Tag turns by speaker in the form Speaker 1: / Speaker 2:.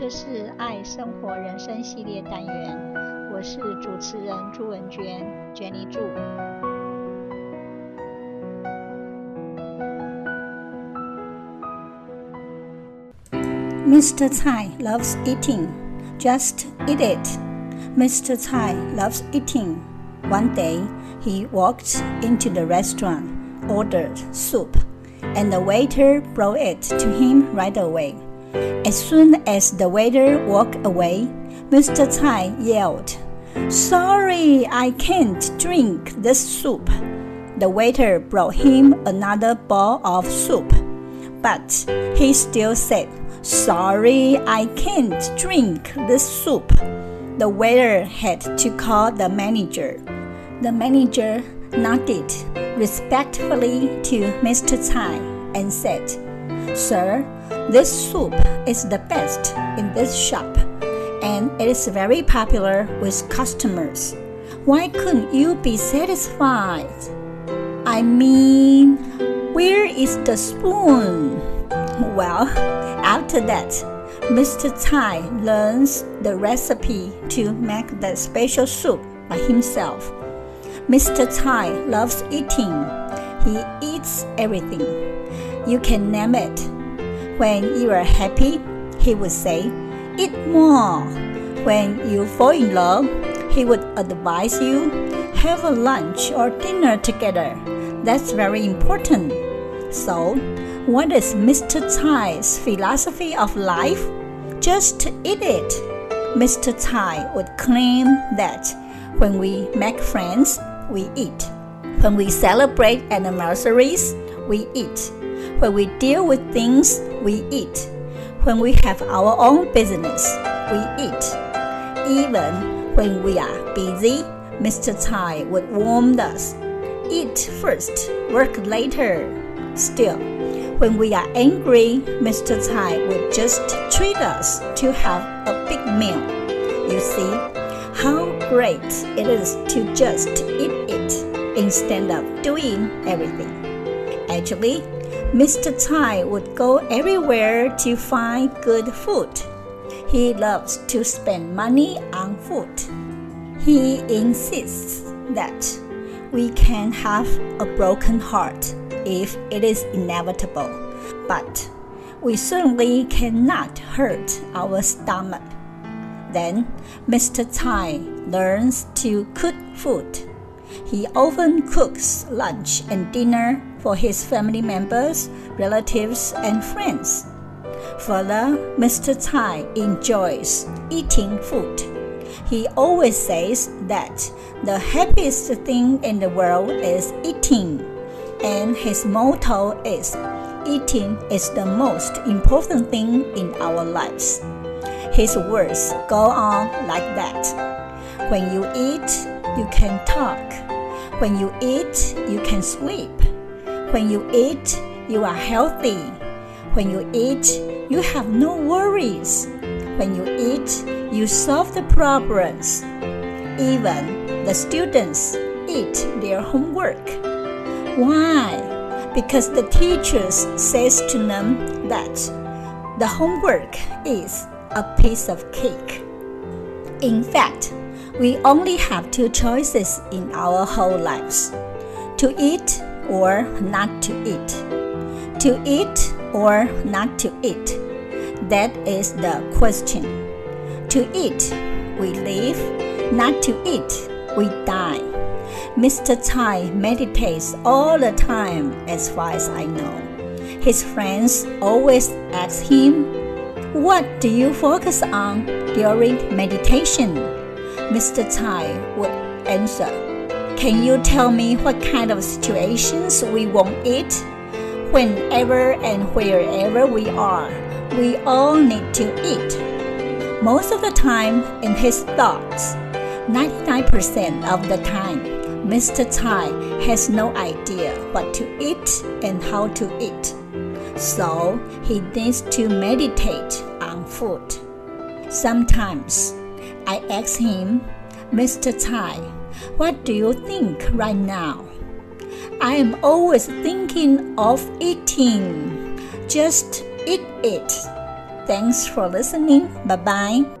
Speaker 1: 这是爱生活人生系列单元，我是主持人朱文娟，Jenny 朱。Mr. Tsai loves eating. Just eat it. Mr. Tsai loves eating. One day, he walked into the restaurant, ordered soup, and the waiter brought it to him right away. As soon as the waiter walked away, Mr. Tsai yelled, Sorry, I can't drink this soup. The waiter brought him another bowl of soup, but he still said, Sorry, I can't drink this soup. The waiter had to call the manager. The manager nodded respectfully to Mr. Tsai and said, Sir, this soup is the best in this shop and it is very popular with customers. Why couldn't you be satisfied? I mean, where is the spoon? Well, after that, Mr. Tsai learns the recipe to make the special soup by himself. Mr. Tsai loves eating. He eats everything. You can name it. When you are happy, he would say, Eat more. When you fall in love, he would advise you, Have a lunch or dinner together. That's very important. So, what is Mr. Tsai's philosophy of life? Just eat it. Mr. Tsai would claim that when we make friends, we eat. When we celebrate anniversaries, we eat. When we deal with things, we eat. When we have our own business, we eat. Even when we are busy, Mr. Tsai would warn us eat first, work later. Still, when we are angry, Mr. Tsai would just treat us to have a big meal. You see how great it is to just eat it instead of doing everything. Actually, Mr. Tsai would go everywhere to find good food. He loves to spend money on food. He insists that we can have a broken heart if it is inevitable, but we certainly cannot hurt our stomach. Then Mr. Tsai learns to cook food. He often cooks lunch and dinner for his family members, relatives, and friends. Further, Mr. Tsai enjoys eating food. He always says that the happiest thing in the world is eating, and his motto is eating is the most important thing in our lives. His words go on like that. When you eat, you can talk. When you eat, you can sleep. When you eat, you are healthy. When you eat, you have no worries. When you eat, you solve the problems. Even the students eat their homework. Why? Because the teachers says to them that the homework is a piece of cake. In fact, we only have two choices in our whole lives to eat or not to eat. To eat or not to eat? That is the question. To eat, we live. Not to eat, we die. Mr. Tsai meditates all the time, as far as I know. His friends always ask him, What do you focus on during meditation? Mr. Tsai would answer, Can you tell me what kind of situations we won't eat? Whenever and wherever we are, we all need to eat. Most of the time, in his thoughts, 99% of the time, Mr. Tsai has no idea what to eat and how to eat. So he needs to meditate on food. Sometimes I ask him, Mr. Tsai, what do you think right now? I am always thinking of eating. Just eat it. Thanks for listening. Bye bye.